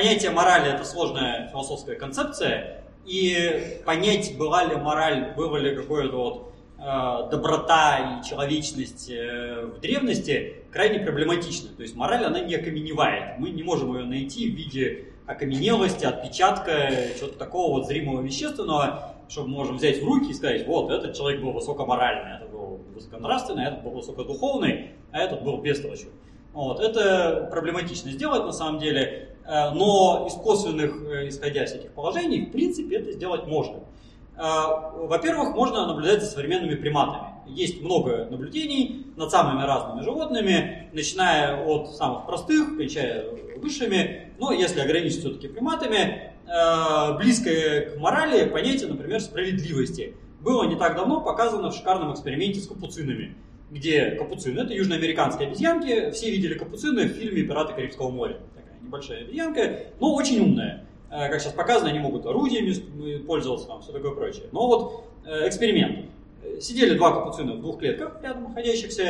понятие морали это сложная философская концепция, и понять, была ли мораль, было ли какое-то вот э, доброта и человечность э, в древности, крайне проблематично. То есть мораль, она не окаменевает. Мы не можем ее найти в виде окаменелости, отпечатка, чего-то такого вот зримого вещественного, что мы можем взять в руки и сказать, вот, этот человек был высокоморальный, этот был высоконравственный, этот был высокодуховный, а этот был бестолочью. Вот, это проблематично сделать на самом деле, но из косвенных, э, исходя из этих положений, в принципе, это сделать можно. Э, во-первых, можно наблюдать за современными приматами. Есть много наблюдений над самыми разными животными, начиная от самых простых, кончая высшими, но если ограничить все-таки приматами, близкое к морали понятие, например, справедливости. Было не так давно показано в шикарном эксперименте с капуцинами где капуцины, это южноамериканские обезьянки, все видели капуцины в фильме «Пираты Карибского моря». Небольшая обезьянка, но очень умная. Э, как сейчас показано, они могут орудиями пользоваться, там, все такое прочее. Но вот э, эксперимент. Сидели два капуцина в двух клетках рядом находящихся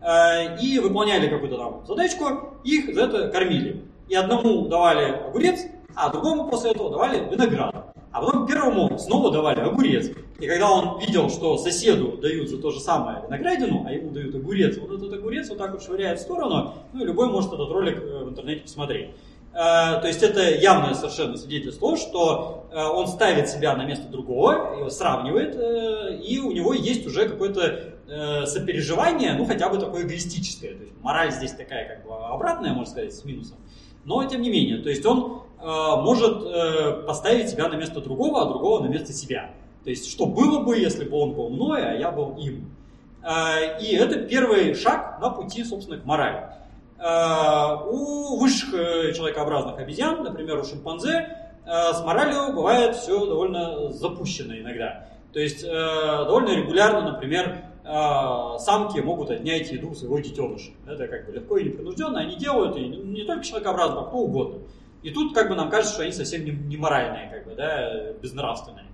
э, и выполняли какую-то там задачку, их за это кормили. И одному давали огурец, а другому после этого давали виноград. А потом первому снова давали огурец. И когда он видел, что соседу дают за то же самое виноградину, а ему дают огурец, вот этот огурец вот так вот швыряет в сторону, ну и любой может этот ролик э, в интернете посмотреть. Э, то есть это явное совершенно свидетельство, что э, он ставит себя на место другого, сравнивает, и у него есть уже какое-то сопереживание, ну хотя бы такое эгоистическое. То есть мораль здесь такая как бы обратная, можно сказать, с минусом. Но тем не менее, то есть он может поставить себя на место другого, а другого на место себя. То есть, что было бы, если бы он был мной, а я был им. А, и это первый шаг на пути, собственно, к морали. А, у высших э, человекообразных обезьян, например, у шимпанзе, э, с моралью бывает все довольно запущено иногда. То есть э, довольно регулярно, например, самки могут отнять еду своего детеныша. Это как бы легко и непринужденно они делают, и не только человекообразно, а кто угодно. И тут как бы нам кажется, что они совсем не моральные, как бы, да, безнравственные.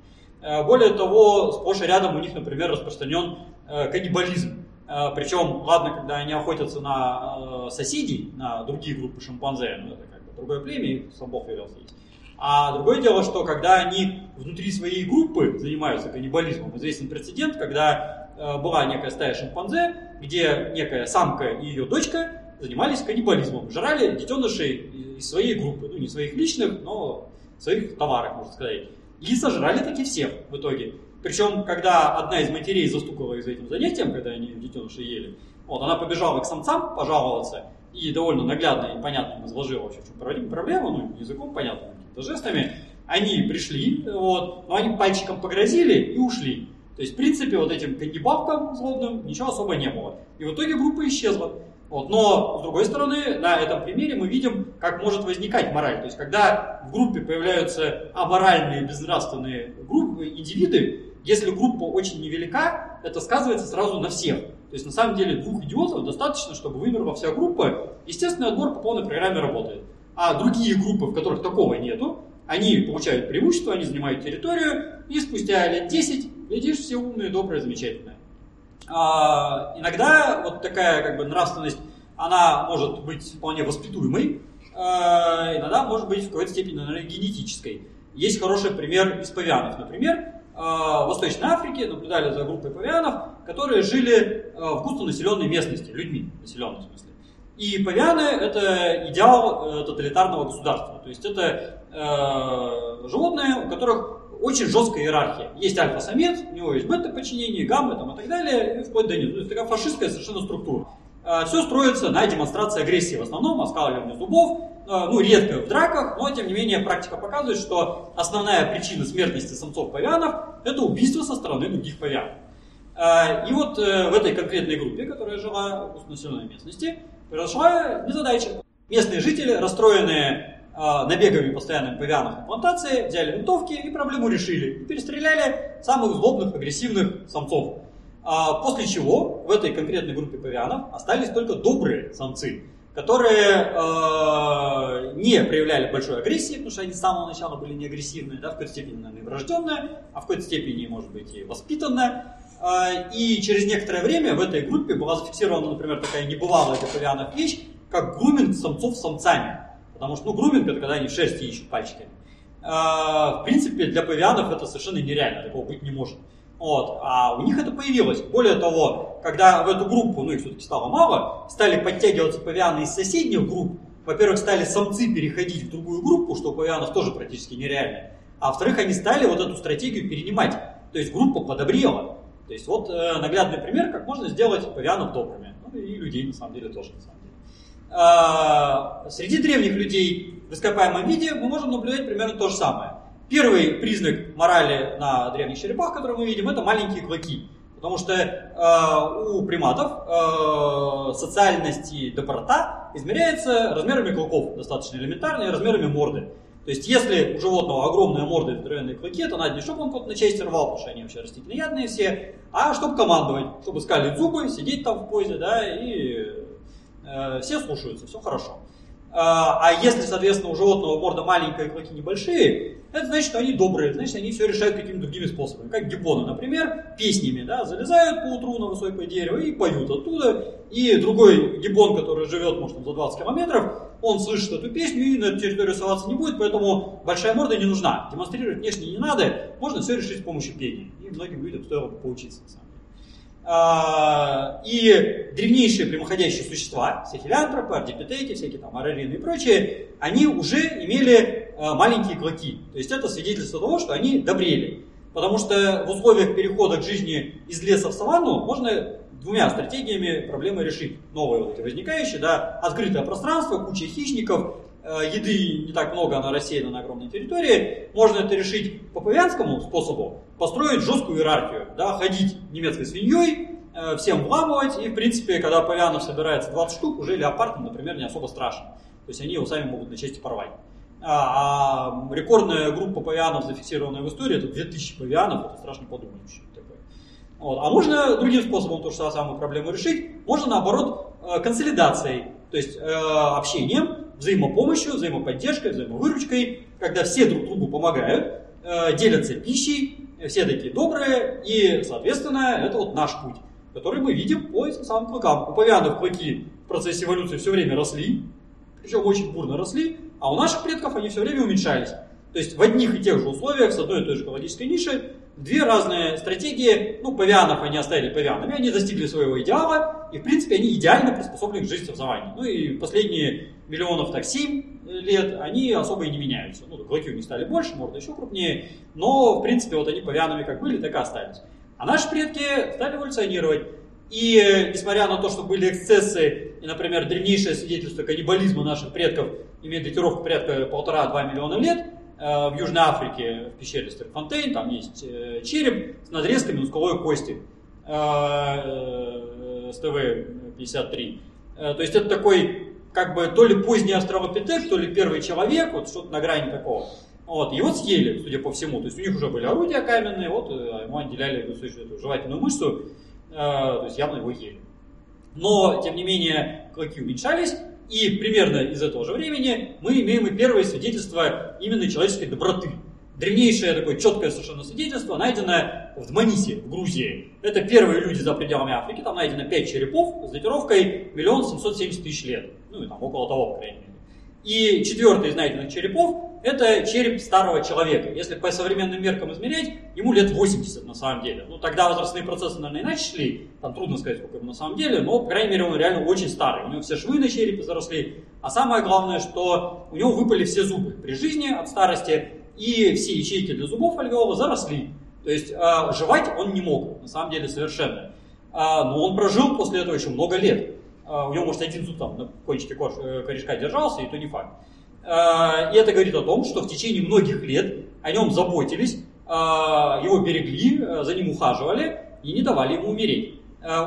Э, более того, сплошь и рядом у них, например, распространен э, каннибализм. Э, Причем, ладно, когда они охотятся на соседей, на другие группы шимпанзе, ну это как бы другое племя, их сам есть. А другое дело, что когда они внутри своей группы занимаются каннибализмом, известен прецедент, когда была некая стая шимпанзе, где некая самка и ее дочка занимались каннибализмом, жрали детенышей из своей группы, ну не своих личных, но своих товаров, можно сказать. И сожрали таки всех в итоге. Причем, когда одна из матерей застукала за этим занятием, когда они детеныши ели, вот, она побежала к самцам пожаловаться и довольно наглядно и понятно изложила вообще, в чем проблему, ну, языком понятно, какими-то жестами. Они пришли, вот, но они пальчиком погрозили и ушли. То есть, в принципе, вот этим каннибалкам злобным ничего особо не было. И в итоге группа исчезла. Вот. Но, с другой стороны, на этом примере мы видим, как может возникать мораль. То есть, когда в группе появляются аморальные, безнравственные группы, индивиды, если группа очень невелика, это сказывается сразу на всех. То есть, на самом деле, двух идиотов достаточно, чтобы вымерла вся группа. Естественный отбор по полной программе работает. А другие группы, в которых такого нету, они получают преимущество, они занимают территорию, и спустя лет 10, видишь, все умные, добрые, замечательные. А, иногда вот такая как бы нравственность, она может быть вполне воспитуемой, а, иногда может быть в какой-то степени, наверное, генетической. Есть хороший пример из павианов, например. А, в Восточной Африке наблюдали за группой павианов, которые жили в густонаселенной местности, людьми населенной в смысле. И павианы – это идеал э, тоталитарного государства. То есть это э, животные, у которых очень жесткая иерархия. Есть альфа-самец, у него есть бета-подчинение, гамма там, и так далее, и вплоть до низу. То есть такая фашистская совершенно структура. А, Все строится на демонстрации агрессии в основном, оскаливании зубов, а, ну, редко в драках, но, тем не менее, практика показывает, что основная причина смертности самцов-павианов – это убийство со стороны других павианов. А, и вот э, в этой конкретной группе, которая жила в населенной местности, произошла незадача. Местные жители, расстроенные набегами постоянными павианов на плантации, взяли винтовки и проблему решили. И перестреляли самых злобных, агрессивных самцов. А, после чего в этой конкретной группе павианов остались только добрые самцы, которые э, не проявляли большой агрессии, потому что они с самого начала были не агрессивные, да, в какой-то степени, наверное, врожденные, а в какой-то степени, может быть, и воспитанные. И через некоторое время в этой группе была зафиксирована, например, такая небывалая для павианов вещь, как груминг самцов самцами. Потому что, ну, груминг это когда они в шерсти ищут пальчиками. А, в принципе, для павианов это совершенно нереально, такого быть не может. Вот. А у них это появилось. Более того, когда в эту группу, ну их все-таки стало мало, стали подтягиваться павианы из соседних групп, во-первых, стали самцы переходить в другую группу, что у павианов тоже практически нереально. А во-вторых, они стали вот эту стратегию перенимать. То есть группа подобрела. То есть вот э, наглядный пример, как можно сделать павианов добрыми. Ну и людей на самом деле тоже. На самом деле. А, среди древних людей в ископаемом виде мы можем наблюдать примерно то же самое. Первый признак морали на древних черепах, который мы видим, это маленькие клыки. Потому что э, у приматов э, социальность и доброта измеряется размерами клыков, достаточно элементарно, и размерами морды. То есть, если у животного огромная морда и здоровенные клыки, то надо не чтобы он кот на части рвал, потому что они вообще растительноядные все, а чтобы командовать, чтобы скалить зубы, сидеть там в позе, да, и все слушаются, все хорошо. А, а если, соответственно, у животного морда маленькая и клыки небольшие, это значит, что они добрые, значит, они все решают какими-то другими способами. Как гибоны, например, песнями, да, залезают по утру на высокое дерево и поют оттуда. И другой гибон, который живет, может, за 20 километров, он слышит эту песню и на эту территорию соваться не будет, поэтому большая морда не нужна. Демонстрировать внешне не надо, можно все решить с помощью пения. И многим людям стоило поучиться, на самом деле. А, и древнейшие прямоходящие существа, все хелиантропы, ардипитеки, всякие там арарины и прочие, они уже имели а, маленькие клыки. То есть это свидетельство того, что они добрели. Потому что в условиях перехода к жизни из леса в саванну можно двумя стратегиями проблемы решить. Новые вот эти возникающие, да, открытое пространство, куча хищников, Э, еды не так много, она рассеяна на огромной территории, можно это решить по павианскому способу, построить жесткую иерархию, да, ходить немецкой свиньей, э, всем вламывать, и в принципе, когда павианов собирается 20 штук, уже леопард, например, не особо страшен. То есть они его сами могут на части порвать. А, а рекордная группа павианов, зафиксированная в истории, это 2000 павианов, это страшно подумать вообще. Такое. Вот. А можно другим способом ту же самую проблему решить, можно наоборот э, консолидацией, то есть общением, взаимопомощью, взаимоподдержкой, взаимовыручкой, когда все друг другу помогают, э, делятся пищей, все такие добрые, и, соответственно, это вот наш путь, который мы видим по самым клыкам. У павианов клыки в процессе эволюции все время росли, причем очень бурно росли, а у наших предков они все время уменьшались. То есть в одних и тех же условиях, с одной и той же экологической нишей, две разные стратегии. Ну, павианов они оставили павианами, они достигли своего идеала, и, в принципе, они идеально приспособлены к жизни в саванне. Ну и последние миллионов так 7 лет, они особо и не меняются. Ну, клыки у них стали больше, морда еще крупнее, но, в принципе, вот они павианами как были, так и остались. А наши предки стали эволюционировать. И несмотря на то, что были эксцессы, и, например, древнейшее свидетельство каннибализма наших предков имеет датировку порядка полтора-два миллиона лет, э, в Южной Африке, в пещере Стерфонтейн, там есть э, череп с надрезками на скуловой кости, э, СТВ-53. То есть это такой как бы то ли поздний австралопитек, то ли первый человек, вот что-то на грани такого. Вот, его съели, судя по всему. То есть у них уже были орудия каменные, вот э, ему отделяли эту жевательную мышцу, э, то есть явно его ели. Но, тем не менее, клыки уменьшались, и примерно из этого же времени мы имеем и первое свидетельство именно человеческой доброты. Древнейшее такое четкое совершенно свидетельство, найденное в Дманисе, в Грузии. Это первые люди за пределами Африки, там найдено 5 черепов с датировкой 1 770 тысяч лет. Ну и там около того, по крайней мере. И четвертый из найденных черепов – это череп старого человека. Если по современным меркам измерять, ему лет 80 на самом деле. Ну тогда возрастные процессы, наверное, иначе шли, там трудно сказать, сколько ему на самом деле, но, по крайней мере, он реально очень старый. У него все швы на черепе заросли, а самое главное, что у него выпали все зубы при жизни от старости, и все ячейки для зубов альвеола заросли. То есть э, жевать он не мог, на самом деле, совершенно. А, но он прожил после этого еще много лет. А, у него, может, один зуб там на кончике кож, э, корешка держался, и то не факт. А, и это говорит о том, что в течение многих лет о нем заботились, а, его берегли, э, за ним ухаживали и не давали ему умереть.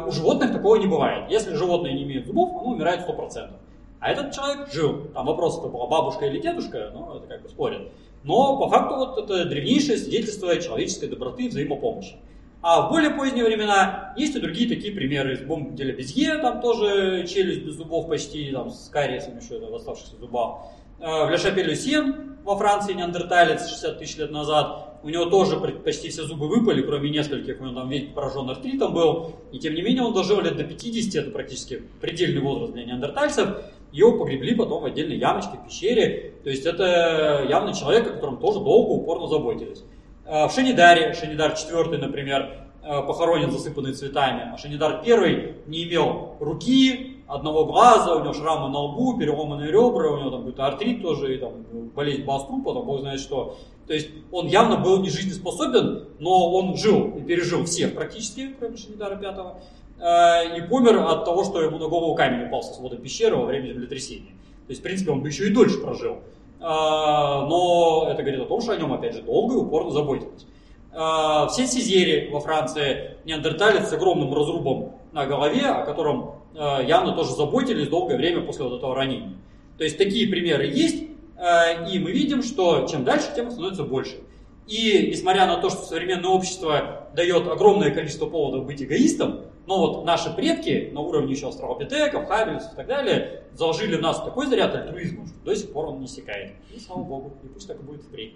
У животных такого не бывает. Если животное не имеет зубов, оно умирает 100%. А этот человек жил. Там вопрос, это была бабушка или дедушка, ну, это как бы спорят. Но по факту вот это древнейшее свидетельство человеческой доброты и взаимопомощи. А в более поздние времена есть и другие такие примеры. Из бомб де Безье, там тоже челюсть без зубов почти, там с кариесом еще в оставшихся зубах. Э, в Ля Сен во Франции неандерталец 60 тысяч лет назад, у него тоже почти все зубы выпали, кроме нескольких, у него там весь поражен артритом был, и тем не менее он дожил лет до 50, это практически предельный возраст для неандертальцев, его погребли потом в отдельной ямочке, в пещере, то есть это явно человек, о котором тоже долго, упорно заботились. Э, в Шенидаре, Шенидар IV, например, э, похоронен засыпанный цветами, а Шенидар I не имел руки, одного глаза, у него шрамы на лбу, переломанные ребра, у него там какой-то артрит тоже, и там болезнь Баструпа, там бог знает что. То есть он явно был не жизнеспособен, но он жил и пережил всех практически, кроме Пятого, э, и помер от того, что ему на голову камень упал со свода пещеры во время землетрясения. То есть, в принципе, он бы еще и дольше прожил. А, но это говорит о том, что о нем, опять же, долго и упорно заботились. А, в Сен-Сизере во Франции неандерталец с огромным разрубом на голове, о котором явно тоже заботились долгое время после вот этого ранения. То есть такие примеры есть, и мы видим, что чем дальше, тем становится больше. И несмотря на то, что современное общество дает огромное количество поводов быть эгоистом, но вот наши предки на уровне еще австралопитеков, хаббельсов и так далее заложили в нас такой заряд альтруизма, что до сих пор он не секает. И слава богу, и пусть так и будет впредь.